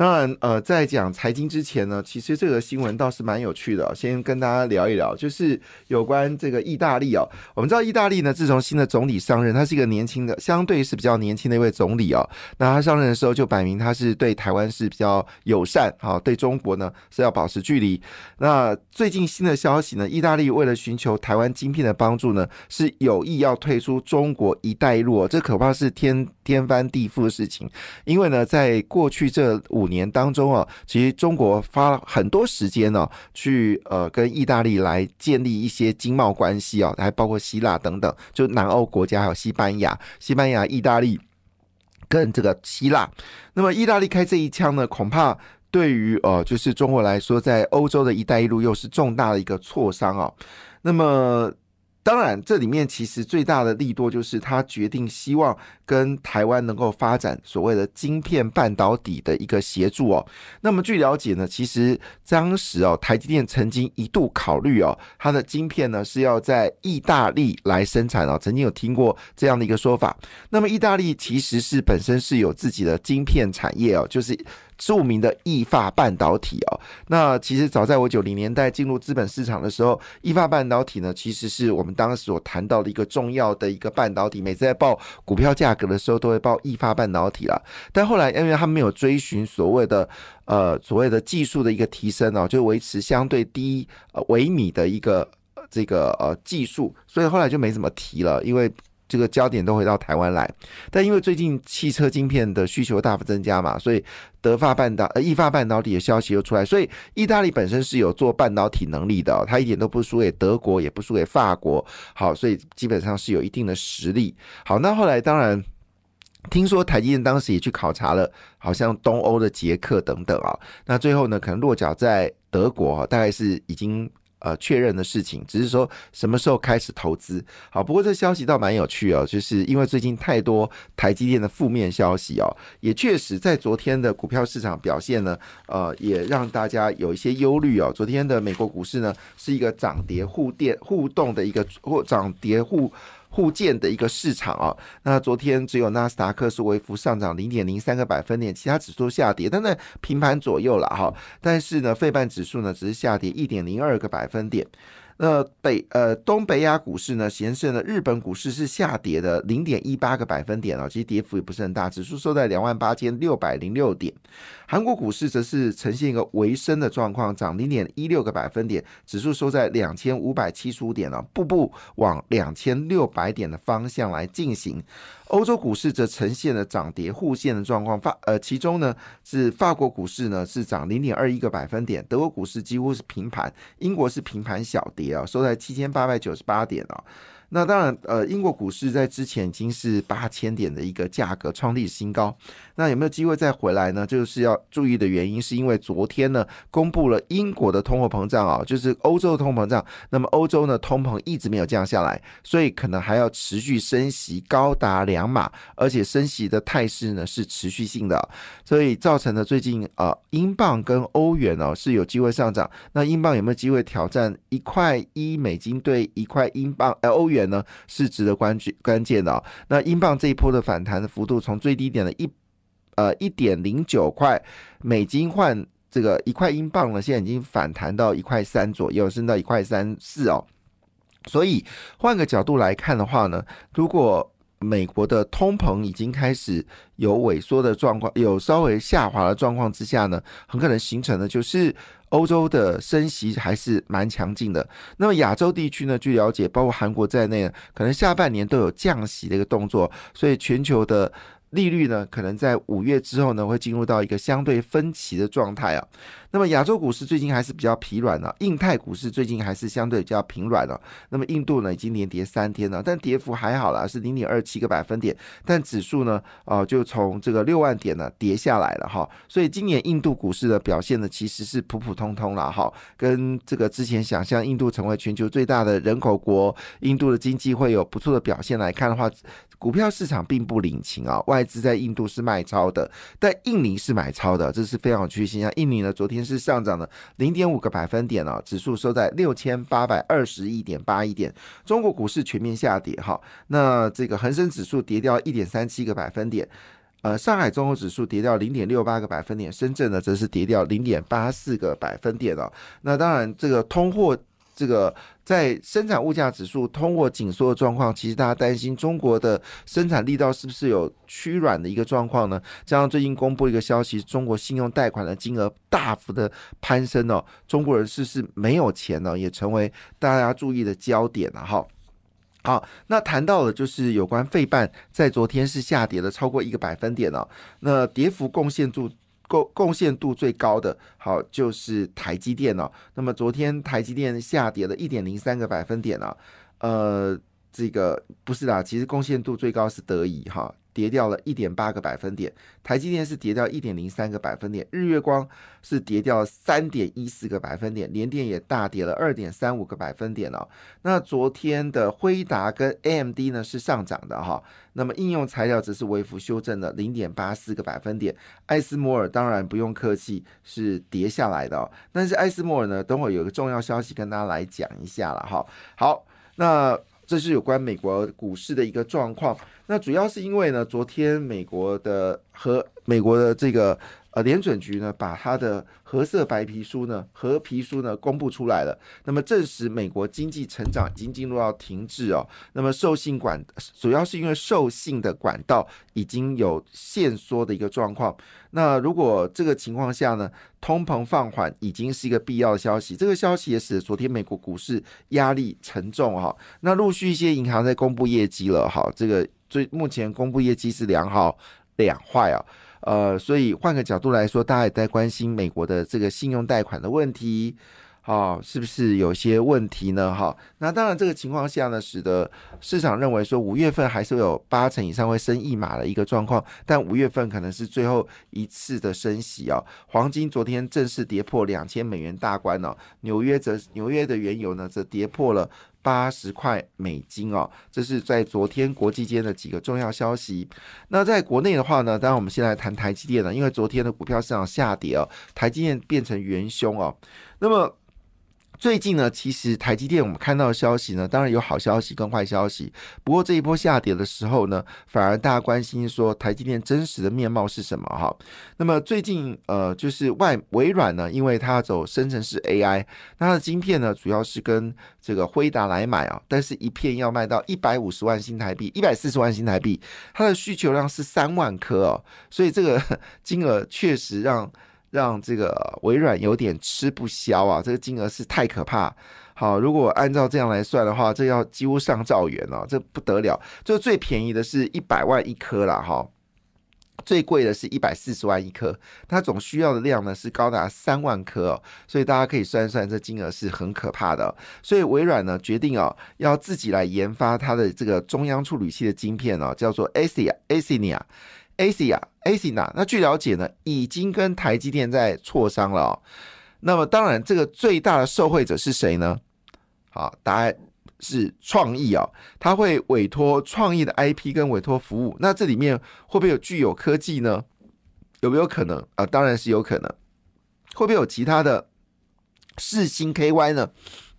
当然，呃，在讲财经之前呢，其实这个新闻倒是蛮有趣的，先跟大家聊一聊，就是有关这个意大利哦。我们知道意大利呢，自从新的总理上任，他是一个年轻的，相对是比较年轻的一位总理哦。那他上任的时候就摆明他是对台湾是比较友善，好，对中国呢是要保持距离。那最近新的消息呢，意大利为了寻求台湾晶片的帮助呢，是有意要退出中国一带一路，这可怕是天天翻地覆的事情。因为呢，在过去这五年当中啊，其实中国花了很多时间呢，去呃跟意大利来建立一些经贸关系啊，还包括希腊等等，就南欧国家还有西班牙、西班牙、意大利跟这个希腊。那么意大利开这一枪呢，恐怕对于呃就是中国来说，在欧洲的一带一路又是重大的一个挫伤啊。那么。当然，这里面其实最大的利多就是他决定希望跟台湾能够发展所谓的晶片半导体的一个协助哦。那么据了解呢，其实当时哦，台积电曾经一度考虑哦，它的晶片呢是要在意大利来生产哦，曾经有听过这样的一个说法。那么意大利其实是本身是有自己的晶片产业哦，就是。著名的意法半导体哦，那其实早在我九零年代进入资本市场的时候，意法半导体呢，其实是我们当时所谈到的一个重要的一个半导体。每次在报股票价格的时候，都会报意法半导体了。但后来，因为他没有追寻所谓的呃所谓的技术的一个提升哦，就维持相对低呃微米的一个这个呃技术，所以后来就没怎么提了，因为。这个焦点都回到台湾来，但因为最近汽车晶片的需求大幅增加嘛，所以德发半导呃意发半导体的消息又出来，所以意大利本身是有做半导体能力的，它一点都不输给德国，也不输给法国，好，所以基本上是有一定的实力。好，那后来当然听说台积电当时也去考察了，好像东欧的捷克等等啊，那最后呢可能落脚在德国，大概是已经。呃，确认的事情，只是说什么时候开始投资。好，不过这消息倒蛮有趣哦，就是因为最近太多台积电的负面消息哦，也确实在昨天的股票市场表现呢，呃，也让大家有一些忧虑哦。昨天的美国股市呢，是一个涨跌互电互动的一个或涨跌互。互建的一个市场啊，那昨天只有纳斯达克是微幅上涨零点零三个百分点，其他指数下跌，但在平盘左右了哈。但是呢，费半指数呢只是下跌一点零二个百分点。那北呃东北亚股市呢，显示呢日本股市是下跌的零点一八个百分点哦，其实跌幅也不是很大，指数收在两万八千六百零六点。韩国股市则是呈现一个微升的状况，涨零点一六个百分点，指数收在两千五百七十五点了，步步往两千六百点的方向来进行。欧洲股市则呈现了涨跌互现的状况，法呃，其中呢是法国股市呢是涨零点二一个百分点，德国股市几乎是平盘，英国是平盘小跌啊，收在七千八百九十八点啊。那当然，呃，英国股市在之前已经是八千点的一个价格创历史新高。那有没有机会再回来呢？就是要注意的原因，是因为昨天呢公布了英国的通货膨胀啊，就是欧洲的通膨胀。那么欧洲呢通膨一直没有降下来，所以可能还要持续升息高达两码，而且升息的态势呢是持续性的，所以造成了最近啊英镑跟欧元哦是有机会上涨。那英镑有没有机会挑战一块一美金兑一块英镑？呃，欧元？呢是值得关注关键的。那英镑这一波的反弹的幅度，从最低点的一呃一点零九块美金换这个一块英镑呢，现在已经反弹到一块三左右，升到一块三四哦。所以换个角度来看的话呢，如果美国的通膨已经开始有萎缩的状况，有稍微下滑的状况之下呢，很可能形成的就是欧洲的升息还是蛮强劲的。那么亚洲地区呢，据了解，包括韩国在内，可能下半年都有降息的一个动作，所以全球的。利率呢，可能在五月之后呢，会进入到一个相对分歧的状态啊。那么亚洲股市最近还是比较疲软的，印太股市最近还是相对比较平软的。那么印度呢，已经连跌三天了，但跌幅还好啦，是零点二七个百分点。但指数呢，哦，就从这个六万点呢跌下来了哈。所以今年印度股市的表现呢，其实是普普通通了哈。跟这个之前想象印度成为全球最大的人口国，印度的经济会有不错的表现来看的话，股票市场并不领情啊，外。外资在印度是卖超的，但印尼是买超的，这是非常有趣现象。印尼呢，昨天是上涨了零点五个百分点哦，指数收在六千八百二十一点八一点。中国股市全面下跌哈，那这个恒生指数跌掉一点三七个百分点，呃，上海综合指数跌掉零点六八个百分点，深圳呢则是跌掉零点八四个百分点哦。那当然，这个通货。这个在生产物价指数通货紧缩的状况，其实大家担心中国的生产力道是不是有趋软的一个状况呢？加上最近公布一个消息，中国信用贷款的金额大幅的攀升哦，中国人是是没有钱呢，也成为大家注意的焦点了哈。好，那谈到了就是有关费半在昨天是下跌了超过一个百分点哦，那跌幅贡献度。贡贡献度最高的，好就是台积电哦。那么昨天台积电下跌了一点零三个百分点呢，呃，这个不是啦，其实贡献度最高是德仪哈。跌掉了一点八个百分点，台积电是跌掉一点零三个百分点，日月光是跌掉三点一四个百分点，联电也大跌了二点三五个百分点哦。那昨天的辉达跟 AMD 呢是上涨的哈，那么应用材料只是微幅修正了零点八四个百分点，艾斯摩尔当然不用客气是跌下来的，但是艾斯摩尔呢，等会有个重要消息跟大家来讲一下了哈。好，那。这是有关美国股市的一个状况，那主要是因为呢，昨天美国的和美国的这个。呃，联准局呢，把它的褐色白皮书呢，和皮书呢公布出来了。那么证实美国经济成长已经进入到停滞哦。那么受信管主要是因为受信的管道已经有限缩的一个状况。那如果这个情况下呢，通膨放缓已经是一个必要的消息。这个消息也使得昨天美国股市压力沉重哈。那陆续一些银行在公布业绩了哈。这个最目前公布业绩是良好两坏啊。呃，所以换个角度来说，大家也在关心美国的这个信用贷款的问题，好，是不是有些问题呢？哈，那当然，这个情况下呢，使得市场认为说五月份还是有八成以上会升一码的一个状况，但五月份可能是最后一次的升息啊。黄金昨天正式跌破两千美元大关了，纽约则纽约的原油呢则跌破了。八十块美金哦，这是在昨天国际间的几个重要消息。那在国内的话呢，当然我们先来谈台积电了，因为昨天的股票市场下跌哦，台积电变成元凶哦。那么最近呢，其实台积电我们看到的消息呢，当然有好消息跟坏消息。不过这一波下跌的时候呢，反而大家关心说台积电真实的面貌是什么哈？那么最近呃，就是外微软呢，因为它走生成式 AI，那它的晶片呢，主要是跟这个辉达来买啊，但是一片要卖到一百五十万新台币，一百四十万新台币，它的需求量是三万颗哦，所以这个 金额确实让。让这个微软有点吃不消啊！这个金额是太可怕。好，如果按照这样来算的话，这要几乎上兆元了，这不得了。就最便宜的是一百万一颗了哈，最贵的是一百四十万一颗，它总需要的量呢是高达三万颗哦，所以大家可以算算，这金额是很可怕的。所以微软呢决定哦，要自己来研发它的这个中央处理器的晶片哦，叫做 Asia Asia。A C 啊，A C 呐，那据了解呢，已经跟台积电在磋商了哦。那么当然，这个最大的受惠者是谁呢？好，答案是创意哦，他会委托创意的 I P 跟委托服务。那这里面会不会有具有科技呢？有没有可能啊？当然是有可能。会不会有其他的四星 K Y 呢？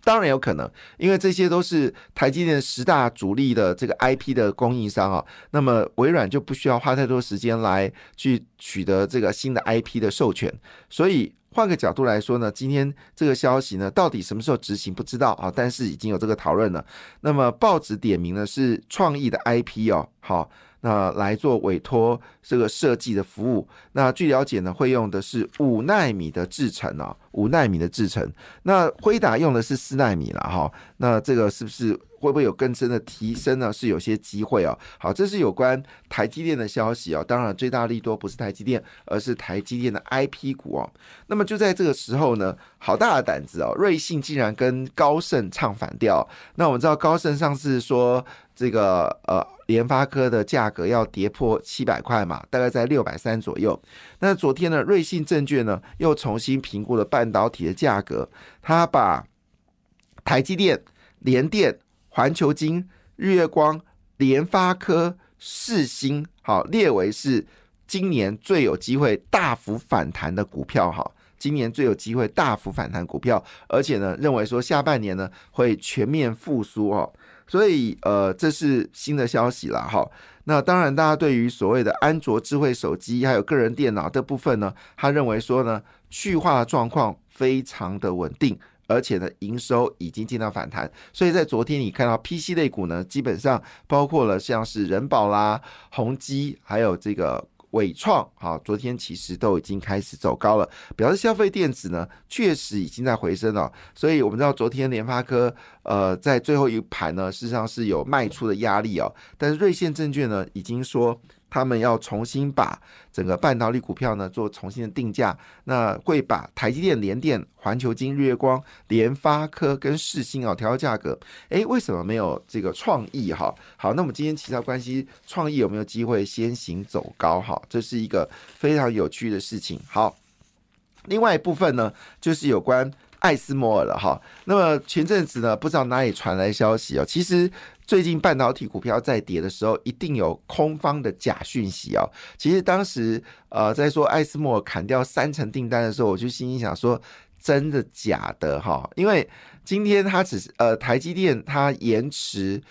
当然有可能，因为这些都是台积电十大主力的这个 IP 的供应商啊，那么微软就不需要花太多时间来去取得这个新的 IP 的授权。所以换个角度来说呢，今天这个消息呢，到底什么时候执行不知道啊，但是已经有这个讨论了。那么报纸点名的是创意的 IP 哦，好。那来做委托这个设计的服务，那据了解呢，会用的是五纳米的制程啊，五纳米的制程。那辉达用的是四纳米了哈，那这个是不是？会不会有更深的提升呢？是有些机会哦。好，这是有关台积电的消息哦。当然，最大利多不是台积电，而是台积电的 IP 股哦。那么就在这个时候呢，好大的胆子哦，瑞信竟然跟高盛唱反调。那我们知道高盛上次说这个呃联发科的价格要跌破七百块嘛，大概在六百三左右。那昨天呢，瑞信证券呢又重新评估了半半导体的价格，他把台积电、联电。环球金、日月光、联发科、世星好列为是今年最有机会大幅反弹的股票哈。今年最有机会大幅反弹股票，而且呢，认为说下半年呢会全面复苏哦，所以呃，这是新的消息了哈。那当然，大家对于所谓的安卓智慧手机还有个人电脑的部分呢，他认为说呢，去化状况非常的稳定，而且呢，营收已经见到反弹。所以在昨天你看到 PC 类股呢，基本上包括了像是人保啦、宏基，还有这个。伟创啊，昨天其实都已经开始走高了，表示消费电子呢确实已经在回升了。所以我们知道昨天联发科呃在最后一盘呢，事实上是有卖出的压力哦，但是瑞信证券呢已经说。他们要重新把整个半导体股票呢做重新的定价，那会把台积电、联电、环球金、日月光、联发科跟世星啊调价格。诶，为什么没有这个创意哈？好，那我们今天其他关系创意有没有机会先行走高哈？这是一个非常有趣的事情。好，另外一部分呢，就是有关艾斯摩尔了哈。那么前阵子呢，不知道哪里传来消息哦，其实。最近半导体股票在跌的时候，一定有空方的假讯息哦！其实当时呃在说艾斯莫砍掉三成订单的时候，我就心里想说，真的假的哈？因为今天它只是呃台积电它延迟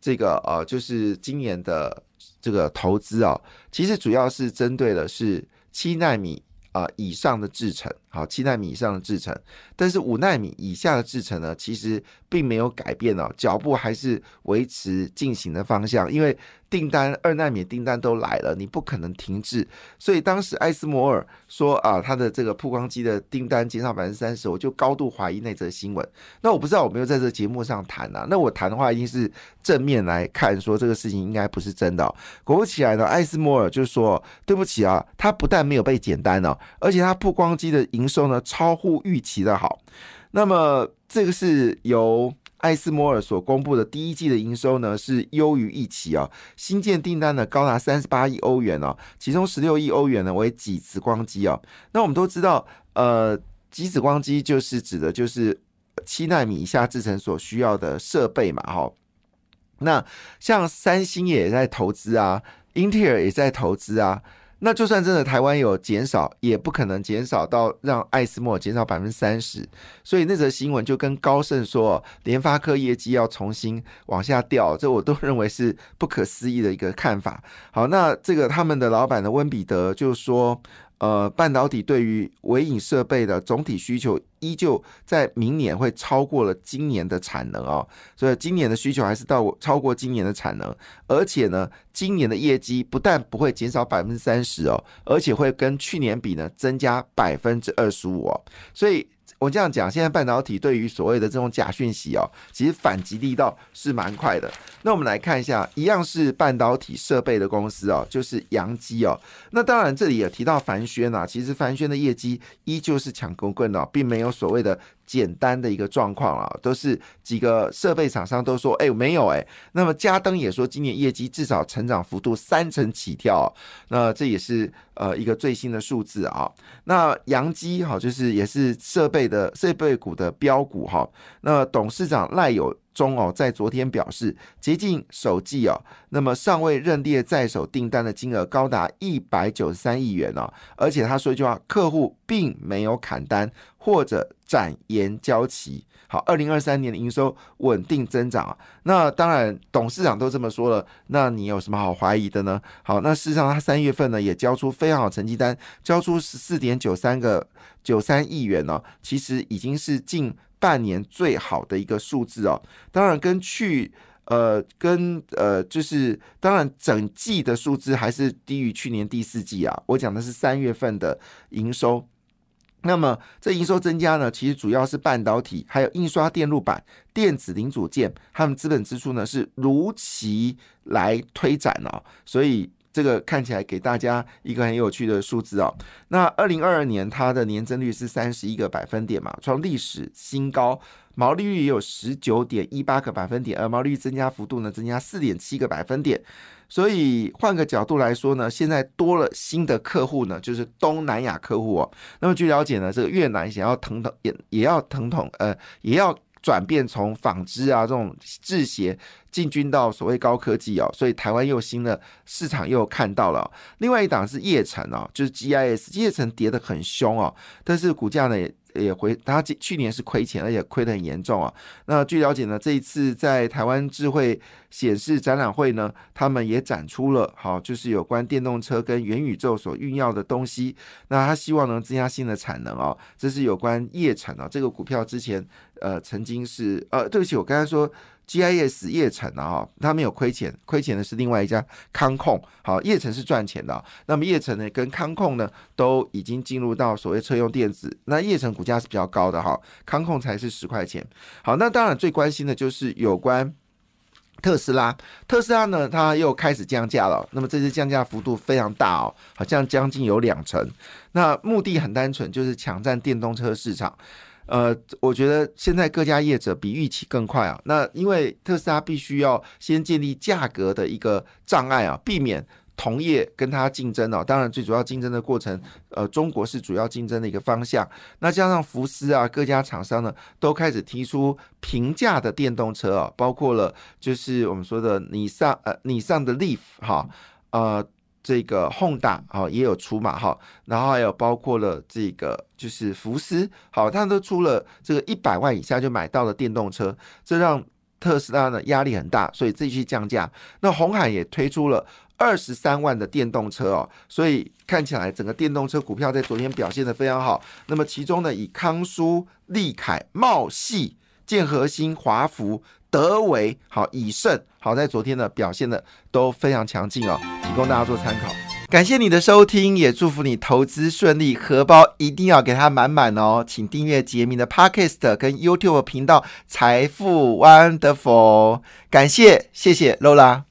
这个呃就是今年的这个投资啊，其实主要是针对的是七纳米。啊，以上的制程，好，七纳米以上的制程，但是五纳米以下的制程呢，其实并没有改变哦，脚步还是维持进行的方向，因为。订单二纳米订单都来了，你不可能停滞。所以当时艾斯摩尔说啊，他的这个曝光机的订单减少百分之三十，我就高度怀疑那则新闻。那我不知道我没有在这节目上谈啊。那我谈的话一定是正面来看，说这个事情应该不是真的。果不其然呢，艾斯摩尔就说对不起啊，他不但没有被减单呢，而且他曝光机的营营收呢超乎预期的好。那么这个是由。艾斯摩尔所公布的第一季的营收呢是优于预期啊，新建订单呢高达三十八亿欧元哦，其中十六亿欧元呢为极紫光机哦。那我们都知道，呃，极紫光机就是指的就是七纳米以下制成所需要的设备嘛，哈。那像三星也在投资啊，英特尔也在投资啊。那就算真的台湾有减少，也不可能减少到让艾斯莫减少百分之三十。所以那则新闻就跟高盛说，联发科业绩要重新往下掉，这我都认为是不可思议的一个看法。好，那这个他们的老板的温彼得就说。呃，半导体对于微影设备的总体需求依旧在明年会超过了今年的产能哦，所以今年的需求还是到超过今年的产能，而且呢，今年的业绩不但不会减少百分之三十哦，而且会跟去年比呢增加百分之二十五哦，所以。我这样讲，现在半导体对于所谓的这种假讯息哦，其实反击力道是蛮快的。那我们来看一下，一样是半导体设备的公司哦，就是阳基哦。那当然这里也提到凡轩啊，其实凡轩的业绩依旧是抢光棍哦，并没有所谓的。简单的一个状况啊，都是几个设备厂商都说，哎，没有哎。那么嘉登也说，今年业绩至少成长幅度三成起跳，那这也是呃一个最新的数字啊。那阳基哈，就是也是设备的设备股的标股哈。那董事长赖有。中哦，在昨天表示，接近首季哦，那么尚未认列在手订单的金额高达一百九十三亿元哦，而且他说一句话，客户并没有砍单或者展延交期。好，二零二三年的营收稳定增长啊，那当然董事长都这么说了，那你有什么好怀疑的呢？好，那事实上他三月份呢也交出非常好成绩单，交出十四点九三个九三亿元呢，其实已经是近。半年最好的一个数字哦，当然跟去呃跟呃就是当然整季的数字还是低于去年第四季啊。我讲的是三月份的营收，那么这营收增加呢，其实主要是半导体、还有印刷电路板、电子零组件，他们资本支出呢是如期来推展哦，所以。这个看起来给大家一个很有趣的数字哦。那二零二二年它的年增率是三十一个百分点嘛，创历史新高，毛利率也有十九点一八个百分点，而毛利率增加幅度呢，增加四点七个百分点。所以换个角度来说呢，现在多了新的客户呢，就是东南亚客户哦。那么据了解呢，这个越南想要腾腾也也要腾腾呃也要。转变从纺织啊这种制鞋进军到所谓高科技哦，所以台湾又新的市场又看到了。另外一档是叶城哦，就是 GIS，叶城跌得很凶哦，但是股价呢也。也回，它去年是亏钱，而且亏得很严重啊。那据了解呢，这一次在台湾智慧显示展览会呢，他们也展出了好，就是有关电动车跟元宇宙所运要的东西。那他希望能增加新的产能哦。这是有关业产啊，这个股票之前呃曾经是呃，对不起，我刚才说。GIS 叶城啊，他，没有亏钱，亏钱的是另外一家康控。好，叶城是赚钱的。那么叶城呢，跟康控呢，都已经进入到所谓车用电子。那叶城股价是比较高的哈，康控才是十块钱。好，那当然最关心的就是有关特斯拉。特斯拉呢，它又开始降价了。那么这次降价幅度非常大哦，好像将近有两成。那目的很单纯，就是抢占电动车市场。呃，我觉得现在各家业者比预期更快啊。那因为特斯拉必须要先建立价格的一个障碍啊，避免同业跟它竞争哦。当然，最主要竞争的过程，呃，中国是主要竞争的一个方向。那加上福斯啊，各家厂商呢都开始提出平价的电动车啊，包括了就是我们说的你上呃你上的 Leaf 哈呃。这个宏达好也有出嘛哈，然后还有包括了这个就是福斯好，它都出了这个一百万以下就买到了电动车，这让特斯拉呢压力很大，所以继续降价。那红海也推出了二十三万的电动车哦，所以看起来整个电动车股票在昨天表现的非常好。那么其中呢，以康舒、利凯、茂系、建和兴、华福。德维好，以盛好，在昨天呢表现的都非常强劲哦，提供大家做参考。感谢你的收听，也祝福你投资顺利，荷包一定要给它满满哦。请订阅杰明的 Podcast 跟 YouTube 频道财富 Wonderful，感谢谢谢 Lola。